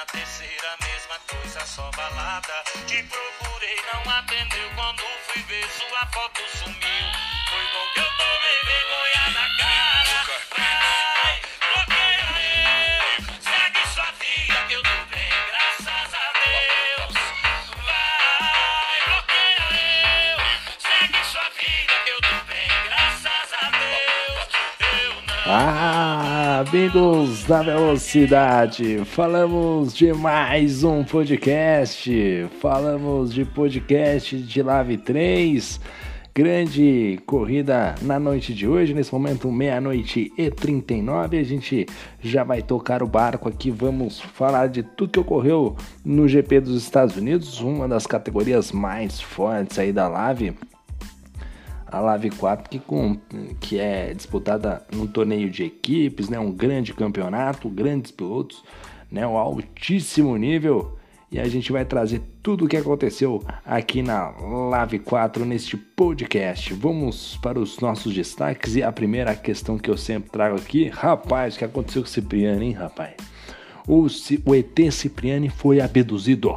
na terceira, mesma coisa, só balada. Te procurei, não atendeu. Quando fui ver, sua foto sumiu. Foi bom que eu tomei vergonha na cara. Vai, bloqueia eu. Segue sua vida, que eu tô bem, graças a Deus. Vai, bloqueia eu. Segue sua vida, que eu tô bem, graças a Deus. Eu não. Ah, amigos da velocidade, falamos de mais um podcast, falamos de podcast de Lave 3, grande corrida na noite de hoje, nesse momento meia-noite e 39, a gente já vai tocar o barco aqui, vamos falar de tudo que ocorreu no GP dos Estados Unidos, uma das categorias mais fortes aí da Lave, a Live 4 que, com, que é disputada num torneio de equipes, né, um grande campeonato, grandes pilotos, né, um altíssimo nível. E a gente vai trazer tudo o que aconteceu aqui na Live 4 neste podcast. Vamos para os nossos destaques e a primeira questão que eu sempre trago aqui, rapaz, o que aconteceu com o Cipriani, hein, rapaz? O, o ET Cipriani foi abduzido.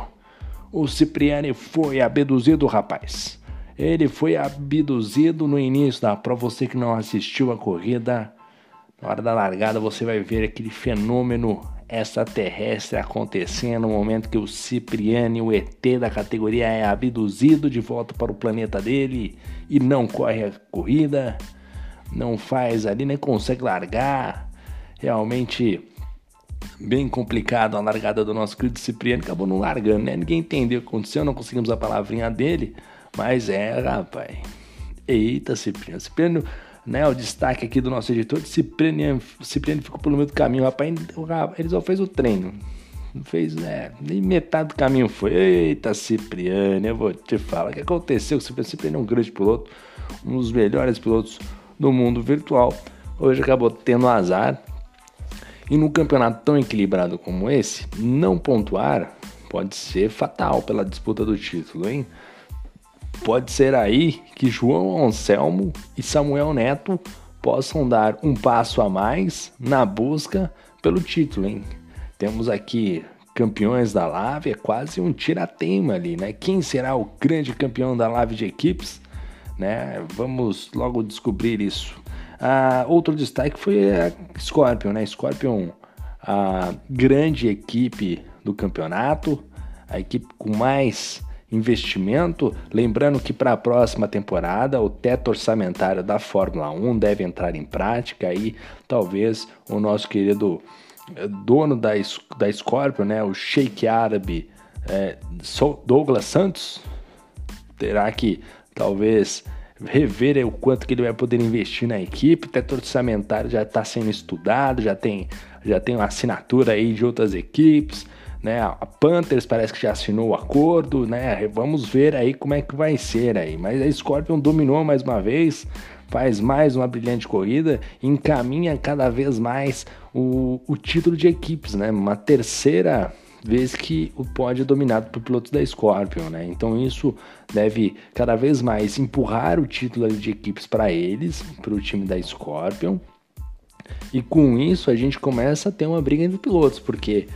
O Cipriani foi abduzido, rapaz. Ele foi abduzido no início da prova. Você que não assistiu a corrida, na hora da largada você vai ver aquele fenômeno extraterrestre acontecendo no momento que o Cipriani, o ET da categoria, é abduzido de volta para o planeta dele e não corre a corrida, não faz ali, nem consegue largar. Realmente bem complicado a largada do nosso querido Cipriano, acabou não largando, né? Ninguém entendeu o que aconteceu, não conseguimos a palavrinha dele, mas é, rapaz. Eita, Cipriano. Cipriano, né? O destaque aqui do nosso editor, Cipriano, Cipriano ficou pelo meio do caminho, rapaz. Ele só fez o treino. Não fez, né? Nem metade do caminho foi. Eita, Cipriano, eu vou te falar. O que aconteceu com o Cipriano? Cipriano é um grande piloto, um dos melhores pilotos do mundo virtual. Hoje acabou tendo azar, e num campeonato tão equilibrado como esse, não pontuar pode ser fatal pela disputa do título, hein? Pode ser aí que João Anselmo e Samuel Neto possam dar um passo a mais na busca pelo título, hein? Temos aqui campeões da Lave, é quase um tiratema ali, né? Quem será o grande campeão da Lave de equipes? Né? Vamos logo descobrir isso. Ah, outro destaque foi a Scorpion, né? Scorpion, a grande equipe do campeonato, a equipe com mais investimento. Lembrando que para a próxima temporada o teto orçamentário da Fórmula 1 deve entrar em prática aí, talvez o nosso querido eh, dono da, da Scorpion, né? O Sheik Árabe eh, So- Douglas Santos, terá que talvez rever o quanto que ele vai poder investir na equipe. O teto orçamentário já está sendo estudado, já tem, já tem uma assinatura aí de outras equipes. Né? A Panthers parece que já assinou o acordo, né? Vamos ver aí como é que vai ser aí. Mas a Scorpion dominou mais uma vez, faz mais uma brilhante corrida, encaminha cada vez mais o, o título de equipes, né? Uma terceira vez que o pódio é dominado por pilotos da Scorpion, né? Então isso deve cada vez mais empurrar o título de equipes para eles, para o time da Scorpion. E com isso a gente começa a ter uma briga entre pilotos, porque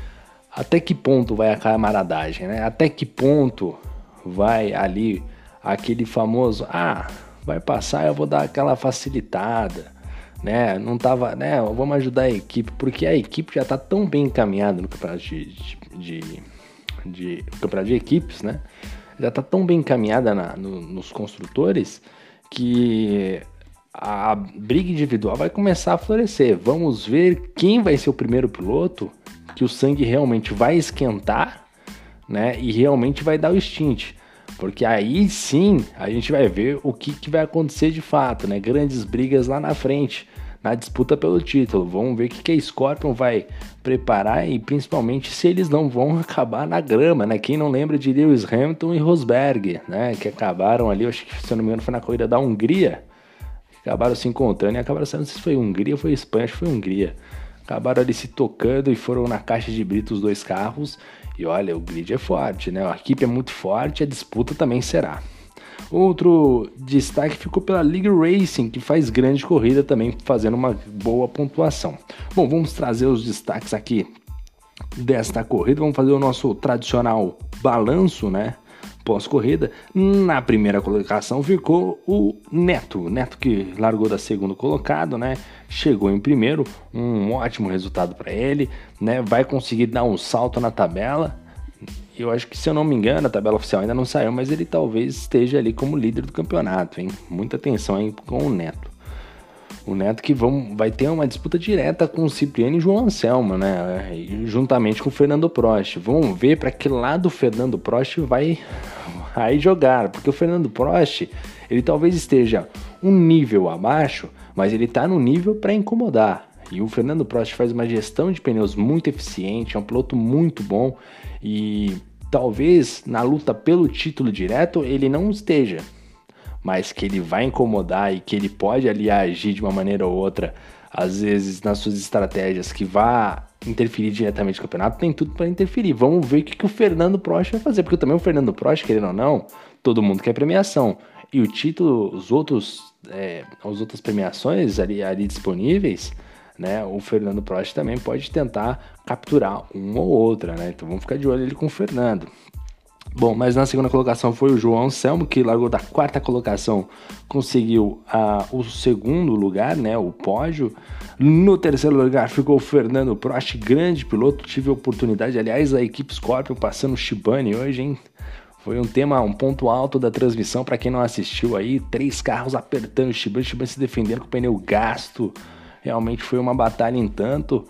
até que ponto vai a camaradagem, né? Até que ponto vai ali aquele famoso, ah, vai passar, eu vou dar aquela facilitada, né? Não tava, né? Vamos ajudar a equipe, porque a equipe já tá tão bem encaminhada no campeonato de, de, de, de- campeonato de equipes, né? Já tá tão bem encaminhada na- no- nos construtores que a briga individual vai começar a florescer. Vamos ver quem vai ser o primeiro piloto que o sangue realmente vai esquentar, né? E realmente vai dar o stint. Porque aí sim a gente vai ver o que, que vai acontecer de fato, né? Grandes brigas lá na frente, na disputa pelo título. Vamos ver o que, que a Scorpion vai preparar e principalmente se eles não vão acabar na grama, né? Quem não lembra de Lewis Hamilton e Rosberg, né? Que acabaram ali, acho que se eu não me engano foi na corrida da Hungria, acabaram se encontrando e acabaram sei se foi Hungria ou foi Espanha, acho que foi Hungria. Acabaram ali se tocando e foram na caixa de brito os dois carros. E olha, o grid é forte, né? A equipe é muito forte, a disputa também será. Outro destaque ficou pela League Racing, que faz grande corrida também, fazendo uma boa pontuação. Bom, vamos trazer os destaques aqui desta corrida. Vamos fazer o nosso tradicional balanço, né? Pós-corrida, na primeira colocação ficou o Neto, Neto que largou da segundo colocado, né? Chegou em primeiro, um ótimo resultado para ele, né? Vai conseguir dar um salto na tabela. Eu acho que, se eu não me engano, a tabela oficial ainda não saiu, mas ele talvez esteja ali como líder do campeonato, hein? Muita atenção aí com o Neto. O Neto que vão, vai ter uma disputa direta com o Cipriano e João Anselmo, né? Juntamente com o Fernando Prost. Vamos ver para que lado o Fernando Prost vai aí jogar, porque o Fernando Prost, ele talvez esteja um nível abaixo, mas ele está no nível para incomodar. E o Fernando Prost faz uma gestão de pneus muito eficiente, é um piloto muito bom e talvez na luta pelo título direto ele não esteja, mas que ele vai incomodar e que ele pode ali agir de uma maneira ou outra, às vezes nas suas estratégias que vá interferir diretamente no campeonato, tem tudo para interferir. Vamos ver o que, que o Fernando Prost vai fazer, porque também o Fernando Prost, querendo ou não, todo mundo quer premiação. E o título, os outros, é, as outras premiações ali, ali disponíveis, né? O Fernando Prost também pode tentar capturar uma ou outra, né? Então vamos ficar de olho ali com o Fernando. Bom, mas na segunda colocação foi o João Anselmo, que largou da quarta colocação, conseguiu uh, o segundo lugar, né, o pódio. No terceiro lugar ficou o Fernando Prost, grande piloto, tive a oportunidade, aliás, a equipe Scorpion passando o Shibane hoje, hein? Foi um tema, um ponto alto da transmissão para quem não assistiu aí, três carros apertando o Shibane, Shibane se defendendo com o pneu gasto. Realmente foi uma batalha em tanto.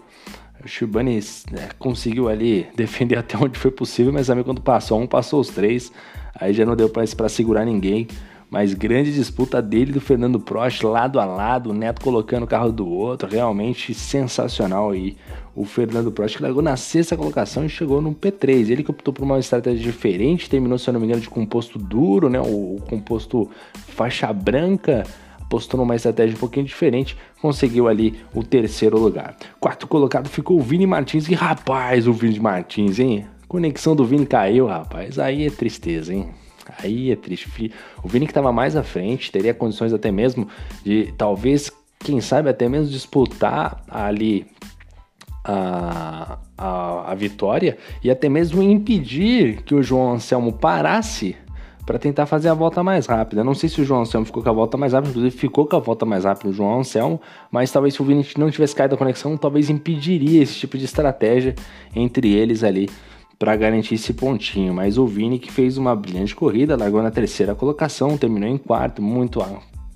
Shibane né, conseguiu ali defender até onde foi possível, mas também quando passou um, passou os três. Aí já não deu para segurar ninguém. Mas grande disputa dele e do Fernando Prost, lado a lado, o Neto colocando o carro do outro, realmente sensacional aí. O Fernando Prost que largou na sexta colocação e chegou no P3. Ele que optou por uma estratégia diferente, terminou, se eu não me engano, de composto duro, né? O composto faixa branca postou numa estratégia um pouquinho diferente, conseguiu ali o terceiro lugar. Quarto colocado ficou o Vini Martins, e rapaz, o Vini Martins, hein? Conexão do Vini caiu, rapaz. Aí é tristeza, hein? Aí é triste. O Vini que estava mais à frente, teria condições até mesmo de talvez, quem sabe, até mesmo disputar ali a, a, a vitória e até mesmo impedir que o João Anselmo parasse para tentar fazer a volta mais rápida. Não sei se o João Anselmo ficou com a volta mais rápida, inclusive ficou com a volta mais rápida o João Anselmo, mas talvez se o Vini não tivesse caído a conexão, talvez impediria esse tipo de estratégia entre eles ali para garantir esse pontinho. Mas o Vini que fez uma brilhante corrida, largou na terceira colocação, terminou em quarto, muito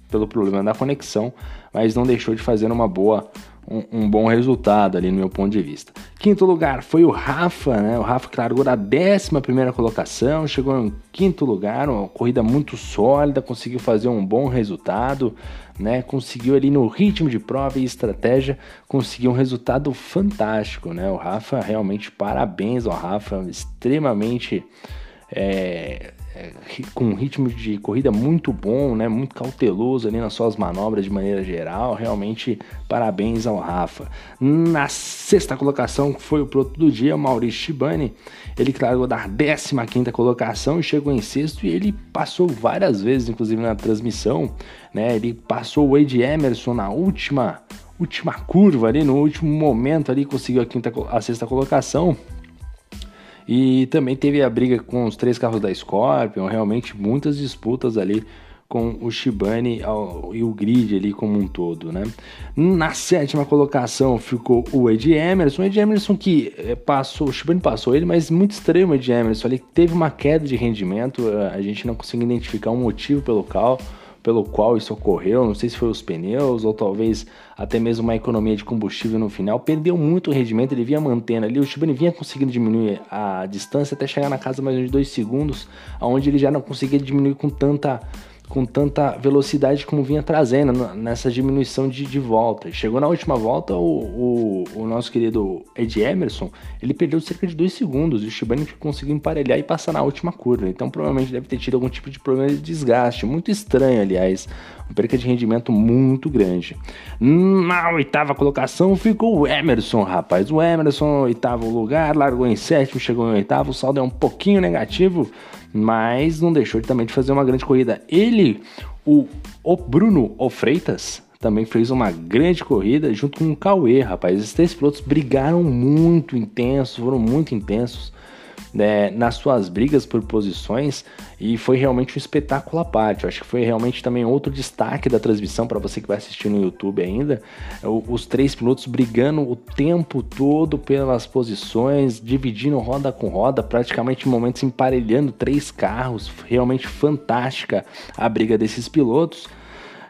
pelo problema da conexão, mas não deixou de fazer uma boa um, um, bom resultado ali no meu ponto de vista. Quinto lugar foi o Rafa, né? O Rafa que largou da 11 primeira colocação, chegou em quinto lugar, uma corrida muito sólida, conseguiu fazer um bom resultado, né? Conseguiu ali no ritmo de prova e estratégia, conseguiu um resultado fantástico, né? O Rafa realmente parabéns ao Rafa, extremamente é, é, com um ritmo de corrida muito bom, né? Muito cauteloso ali nas suas manobras de maneira geral. Realmente, parabéns ao Rafa. Na sexta colocação foi o piloto do dia, Maurício Shibani. Ele largou da 15 colocação e chegou em sexto. E ele passou várias vezes, inclusive na transmissão, né? Ele passou o Wade Emerson na última última curva ali, no último momento ali, conseguiu a, quinta, a sexta colocação. E também teve a briga com os três carros da Scorpion, realmente muitas disputas ali com o Shibane e o grid ali como um todo, né? Na sétima colocação ficou o Ed Emerson, o Ed Emerson que eh, passou, o Shibane passou ele, mas muito estranho o Ed Emerson, ele teve uma queda de rendimento, eh, a gente não conseguiu identificar um motivo pelo qual pelo qual isso ocorreu, não sei se foi os pneus ou talvez até mesmo uma economia de combustível no final, perdeu muito o rendimento, ele vinha mantendo ali, o Shibane vinha conseguindo diminuir a distância até chegar na casa mais de 2 segundos, aonde ele já não conseguia diminuir com tanta com tanta velocidade como vinha trazendo nessa diminuição de, de volta. Chegou na última volta, o, o, o, nosso querido Ed Emerson, ele perdeu cerca de 2 segundos e o Shibane conseguiu emparelhar e passar na última curva. Então provavelmente deve ter tido algum tipo de problema de desgaste. Muito estranho, aliás. Uma perca de rendimento muito grande. Na oitava colocação ficou o Emerson, rapaz. O Emerson, oitavo lugar, largou em sétimo, chegou em oitavo. O saldo é um pouquinho negativo mas não deixou de, também de fazer uma grande corrida. Ele, o, o Bruno o Freitas, também fez uma grande corrida junto com o Cauê, rapaz. Esses três pilotos brigaram muito intensos, foram muito intensos né, nas suas brigas por posições e foi realmente um espetáculo à parte. Eu acho que foi realmente também outro destaque da transmissão para você que vai assistir no YouTube ainda. Os três pilotos brigando o tempo todo pelas posições, dividindo roda com roda, praticamente momentos emparelhando três carros. Realmente fantástica a briga desses pilotos.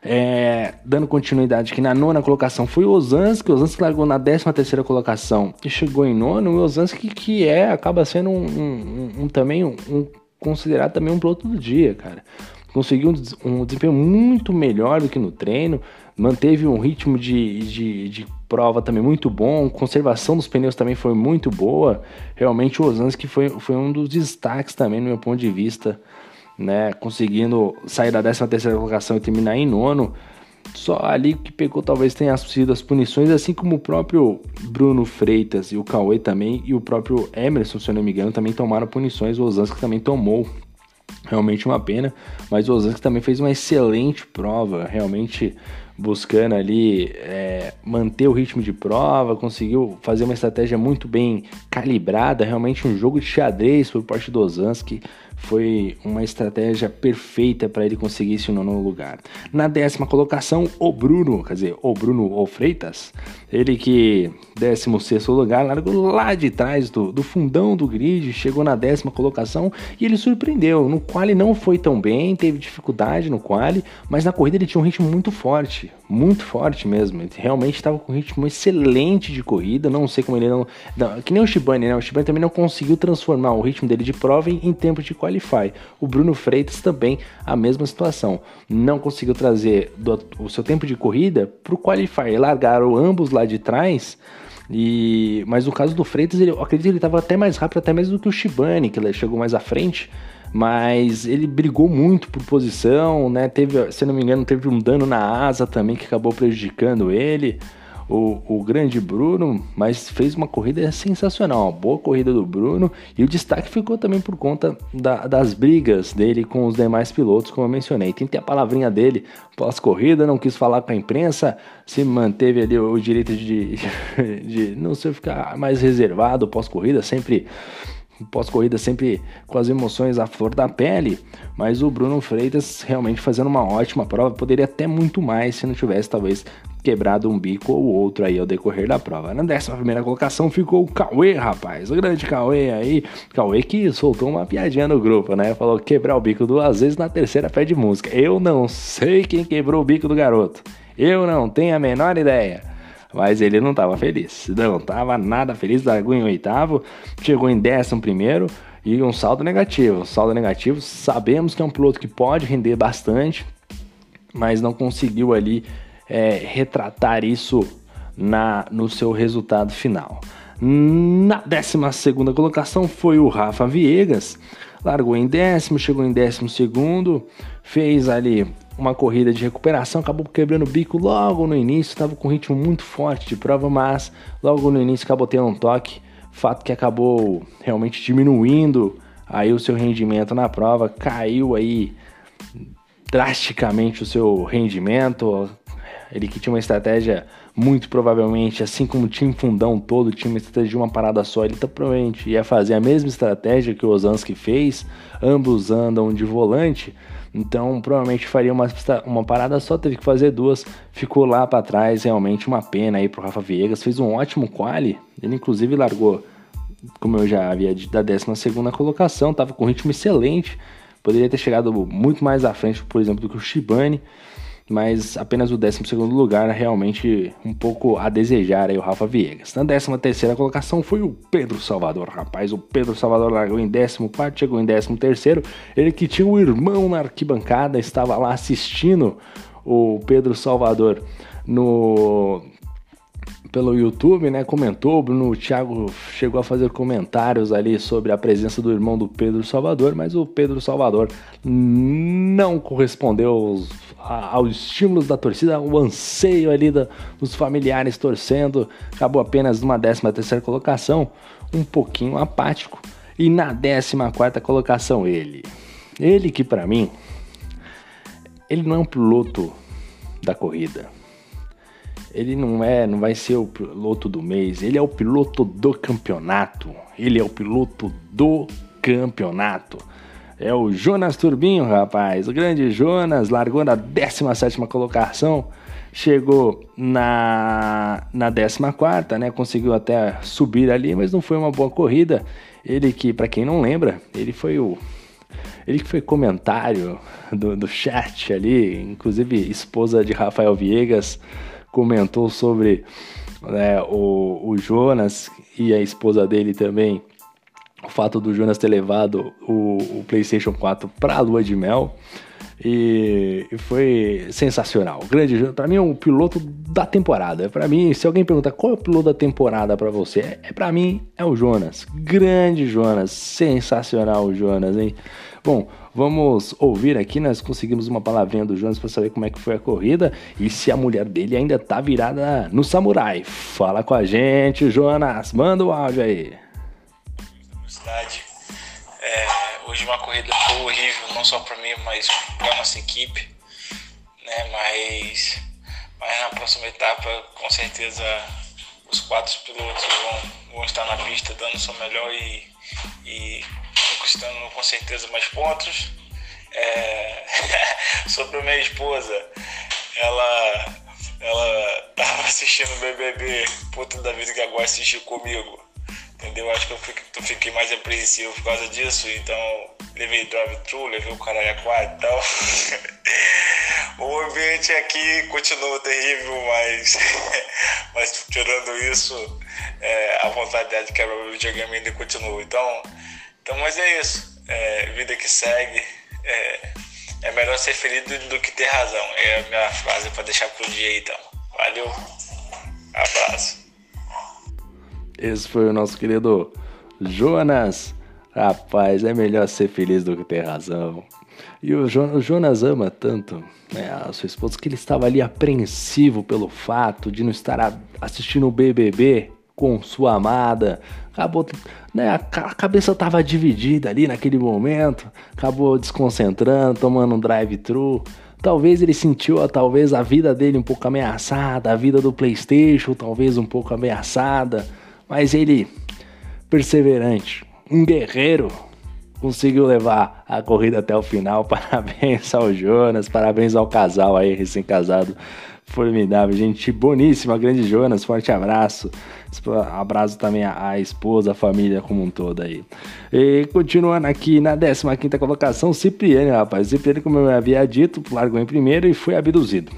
É, dando continuidade aqui na nona colocação foi o Ozanski, o largou na décima terceira colocação e chegou em nono, o Ozanski que é, acaba sendo um, um, um também um, um, considerado também um piloto do dia, cara. Conseguiu um, desempenho muito melhor do que no treino, manteve um ritmo de, de, de prova também muito bom, conservação dos pneus também foi muito boa. Realmente o Ozanski foi, foi um dos destaques também no meu ponto de vista né, conseguindo sair da 13 terceira colocação e terminar em nono. Só ali que pegou talvez tenha sido as punições, assim como o próprio Bruno Freitas e o Cauê também, e o próprio Emerson, se eu não me engano, também tomaram punições. O Osansky também tomou. Realmente uma pena, mas o Osansky também fez uma excelente prova, realmente buscando ali é, manter o ritmo de prova, conseguiu fazer uma estratégia muito bem calibrada, realmente um jogo de xadrez por parte do Osansky foi uma estratégia perfeita para ele conseguir esse nono lugar. Na décima colocação, o Bruno, quer dizer, o Bruno o Freitas, ele que 16 lugar, largou lá de trás do, do fundão do grid, chegou na décima colocação e ele surpreendeu. No quali não foi tão bem, teve dificuldade no quali, mas na corrida ele tinha um ritmo muito forte, muito forte mesmo. Ele realmente estava com um ritmo excelente de corrida. Não sei como ele não, não, que nem o Shibane, né? O Shibane também não conseguiu transformar o ritmo dele de prova em, em tempo de qualify. O Bruno Freitas também a mesma situação, não conseguiu trazer do, o seu tempo de corrida para o qualify. Largaram ambos lá de trás. E, mas no caso do Freitas, ele, eu acredito que ele estava até mais rápido, até mesmo do que o Shibane, que ele chegou mais à frente. Mas ele brigou muito por posição, né? Teve, se não me engano, teve um dano na asa também que acabou prejudicando ele o, o grande Bruno, mas fez uma corrida sensacional, uma boa corrida do Bruno e o destaque ficou também por conta da, das brigas dele com os demais pilotos, como eu mencionei. Tem a palavrinha dele pós-corrida, não quis falar com a imprensa, se manteve ali o direito de, de, de não sei ficar mais reservado pós-corrida, sempre pós-corrida sempre com as emoções à flor da pele, mas o Bruno Freitas realmente fazendo uma ótima prova, poderia até muito mais se não tivesse talvez quebrado um bico ou outro aí ao decorrer da prova. Na décima primeira colocação ficou o Cauê, rapaz, o grande Cauê aí, Cauê que soltou uma piadinha no grupo, né? Falou quebrar o bico duas vezes na terceira pé de música. Eu não sei quem quebrou o bico do garoto, eu não tenho a menor ideia. Mas ele não estava feliz, não estava nada feliz, largou em oitavo, chegou em décimo primeiro e um saldo negativo. Saldo negativo, sabemos que é um piloto que pode render bastante, mas não conseguiu ali é, retratar isso na, no seu resultado final. Na 12 colocação foi o Rafa Viegas, largou em décimo, chegou em décimo segundo, fez ali uma corrida de recuperação, acabou quebrando o bico logo no início, estava com um ritmo muito forte de prova, mas logo no início acabou tendo um toque, fato que acabou realmente diminuindo aí o seu rendimento na prova, caiu aí drasticamente o seu rendimento, ele que tinha uma estratégia muito provavelmente, assim como o time fundão todo tinha uma estratégia de uma parada só, ele tá, provavelmente ia fazer a mesma estratégia que o Osansky fez, ambos andam de volante, então, provavelmente faria uma, uma parada só, teve que fazer duas, ficou lá para trás, realmente uma pena aí pro Rafa Viegas, fez um ótimo quali, ele inclusive largou, como eu já havia dito, da 12 colocação, tava com ritmo excelente, poderia ter chegado muito mais à frente, por exemplo, do que o Shibane, mas apenas o 12 lugar realmente um pouco a desejar aí o Rafa Viegas. Na 13 terceira colocação foi o Pedro Salvador, rapaz, o Pedro Salvador largou em 14 chegou em 13 terceiro, ele que tinha o irmão na arquibancada, estava lá assistindo o Pedro Salvador no pelo YouTube, né? Comentou, o Bruno Thiago chegou a fazer comentários ali sobre a presença do irmão do Pedro Salvador, mas o Pedro Salvador não correspondeu aos, aos estímulos da torcida, o anseio ali da, dos familiares torcendo, acabou apenas numa 13 terceira colocação, um pouquinho apático, e na 14 quarta colocação ele. Ele que para mim, ele não é um piloto da corrida ele não é, não vai ser o piloto do mês, ele é o piloto do campeonato. Ele é o piloto do campeonato. É o Jonas Turbinho, rapaz. O grande Jonas largou na 17 colocação, chegou na, na 14, né? Conseguiu até subir ali, mas não foi uma boa corrida. Ele que, para quem não lembra, ele foi o. Ele que foi comentário do, do chat ali, inclusive esposa de Rafael Viegas comentou sobre né, o, o Jonas e a esposa dele também o fato do Jonas ter levado o, o PlayStation 4 para a lua de mel. E, foi sensacional. Grande, para mim é um piloto da temporada. Para mim, se alguém perguntar qual é o piloto da temporada para você, é, é para mim é o Jonas. Grande Jonas, sensacional o Jonas, hein? Bom, vamos ouvir aqui, nós conseguimos uma palavrinha do Jonas para saber como é que foi a corrida e se a mulher dele ainda tá virada no samurai. Fala com a gente, Jonas, manda o áudio aí velocidade. É, hoje uma corrida foi horrível, não só para mim, mas para nossa equipe. Né? Mas, mas na próxima etapa, com certeza, os quatro pilotos vão, vão estar na pista dando o seu melhor e, e conquistando com certeza mais pontos. É... Sobre a minha esposa, ela ela tava assistindo o BBB, puta da vida que agora assistiu comigo entendeu? Acho que eu fiquei, eu fiquei mais apreensivo por causa disso, então levei drive-thru, levei o caralho a quatro e tal. o ambiente aqui continua terrível, mas, mas tirando isso, é, a vontade de quebrar o videogame ainda continua. Então, então, mas é isso. É, vida que segue. É, é melhor ser feliz do que ter razão. É a minha frase para deixar pro dia aí, então. Valeu. Abraço. Esse foi o nosso querido Jonas. Rapaz, é melhor ser feliz do que ter razão. E o, jo o Jonas ama tanto né, a sua esposa que ele estava ali apreensivo pelo fato de não estar assistindo o BBB com sua amada. Acabou, né, a, a cabeça estava dividida ali naquele momento. Acabou desconcentrando, tomando um drive-thru. Talvez ele sentiu, talvez a vida dele um pouco ameaçada, a vida do PlayStation talvez um pouco ameaçada mas ele, perseverante, um guerreiro, conseguiu levar a corrida até o final. Parabéns ao Jonas, parabéns ao casal aí, recém-casado. Formidável, gente boníssima, grande Jonas, forte abraço. Abraço também à esposa, a família como um todo aí. E continuando aqui na 15 colocação, Cipriano, rapaz. Cipriano, como eu havia dito, largou em primeiro e foi abduzido.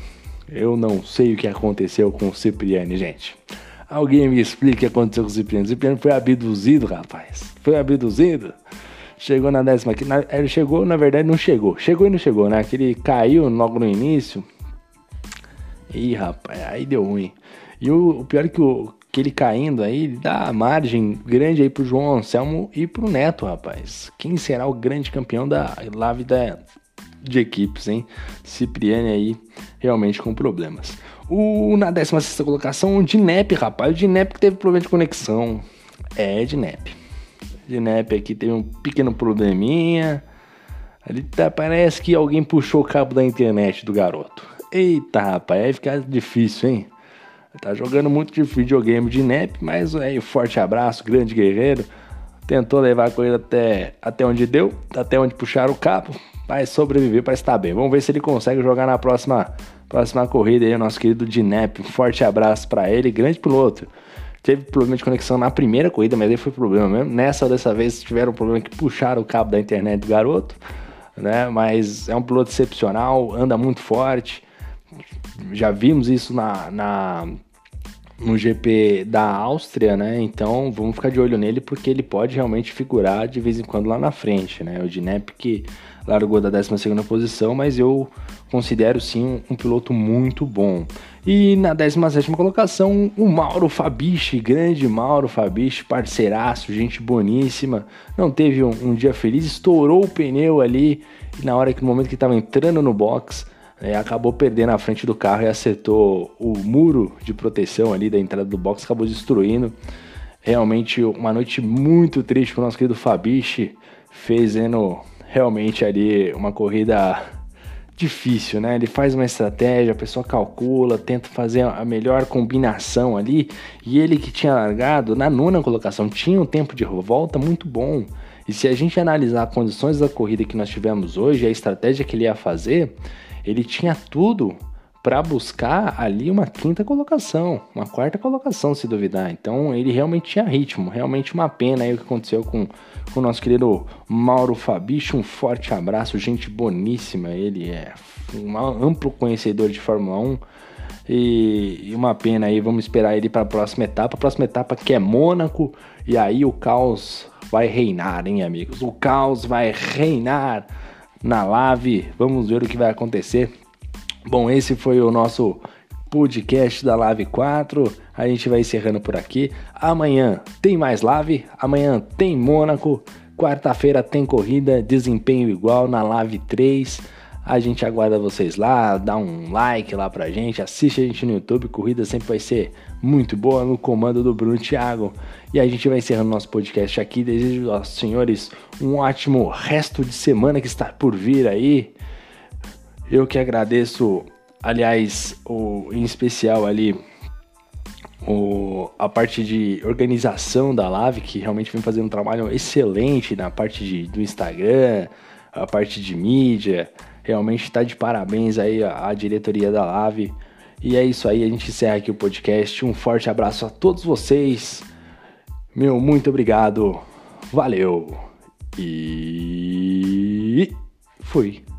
Eu não sei o que aconteceu com o Cipriano, gente. Alguém me explica o que aconteceu com o Cipriano. O Cipriano foi abduzido, rapaz. Foi abduzido. Chegou na décima aqui. Ele chegou, na verdade, não chegou. Chegou e não chegou, né? Que ele caiu logo no início. Ih, rapaz, aí deu ruim. E o, o pior é que, o, que ele caindo aí, dá margem grande aí pro João Anselmo e pro Neto, rapaz. Quem será o grande campeão da live da, de equipes, hein? Cipriani aí realmente com problemas. O, na 16 colocação, o Dinep, rapaz. O Dinep que teve problema de conexão. É, Dinep. Dinep aqui teve um pequeno probleminha. Ali tá, parece que alguém puxou o cabo da internet do garoto. Eita, rapaz, aí fica difícil, hein? Tá jogando muito de videogame de NEP, mas aí, forte abraço, grande guerreiro. Tentou levar a corrida até, até onde deu, até onde puxaram o cabo. Vai sobreviver para estar bem. Vamos ver se ele consegue jogar na próxima Próxima corrida aí, nosso querido Dinep. Um forte abraço para ele, grande piloto. Teve problema de conexão na primeira corrida, mas aí foi problema mesmo. Nessa dessa vez tiveram um problema que puxaram o cabo da internet do garoto, né? Mas é um piloto excepcional, anda muito forte. Já vimos isso na, na no GP da Áustria, né? Então vamos ficar de olho nele porque ele pode realmente figurar de vez em quando lá na frente, né? O Dinep que largou da 12 posição, mas eu considero sim um, piloto muito bom. E na 17 colocação, o Mauro Fabichi, grande Mauro Fabichi, parceiraço, gente boníssima. Não teve um, um, dia feliz, estourou o pneu ali na hora que no momento que estava entrando no box, é, acabou perdendo a frente do carro e acertou o muro de proteção ali da entrada do box, acabou destruindo. Realmente uma noite muito triste para o nosso querido Fabichi, fazendo realmente ali uma corrida difícil, né? Ele faz uma estratégia, a pessoa calcula, tenta fazer a melhor combinação ali, e ele que tinha largado na nona colocação tinha um tempo de volta muito bom. E se a gente analisar as condições da corrida que nós tivemos hoje, a estratégia que ele ia fazer, ele tinha tudo para buscar ali uma quinta colocação, uma quarta colocação, se duvidar. Então ele realmente tinha ritmo, realmente uma pena aí o que aconteceu com, com o nosso querido Mauro Fabicho. Um forte abraço, gente boníssima. Ele é um amplo conhecedor de Fórmula 1. E, e uma pena aí, vamos esperar ele para a próxima etapa. A próxima etapa que é Mônaco, e aí o caos vai reinar, hein, amigos? O caos vai reinar na Lave. Vamos ver o que vai acontecer Bom, esse foi o nosso podcast da Live 4. A gente vai encerrando por aqui. Amanhã tem mais live, amanhã tem Mônaco, quarta-feira tem corrida, desempenho igual na Live 3. A gente aguarda vocês lá, dá um like lá pra gente, assiste a gente no YouTube, corrida sempre vai ser muito boa no comando do Bruno Thiago. E a gente vai encerrando nosso podcast aqui. Desejo aos senhores um ótimo resto de semana que está por vir aí. Eu que agradeço, aliás, o, em especial ali o, a parte de organização da live, que realmente vem fazendo um trabalho excelente na parte de, do Instagram, a parte de mídia. Realmente está de parabéns aí a, a diretoria da live. E é isso aí, a gente encerra aqui o podcast. Um forte abraço a todos vocês. Meu, muito obrigado. Valeu. E fui.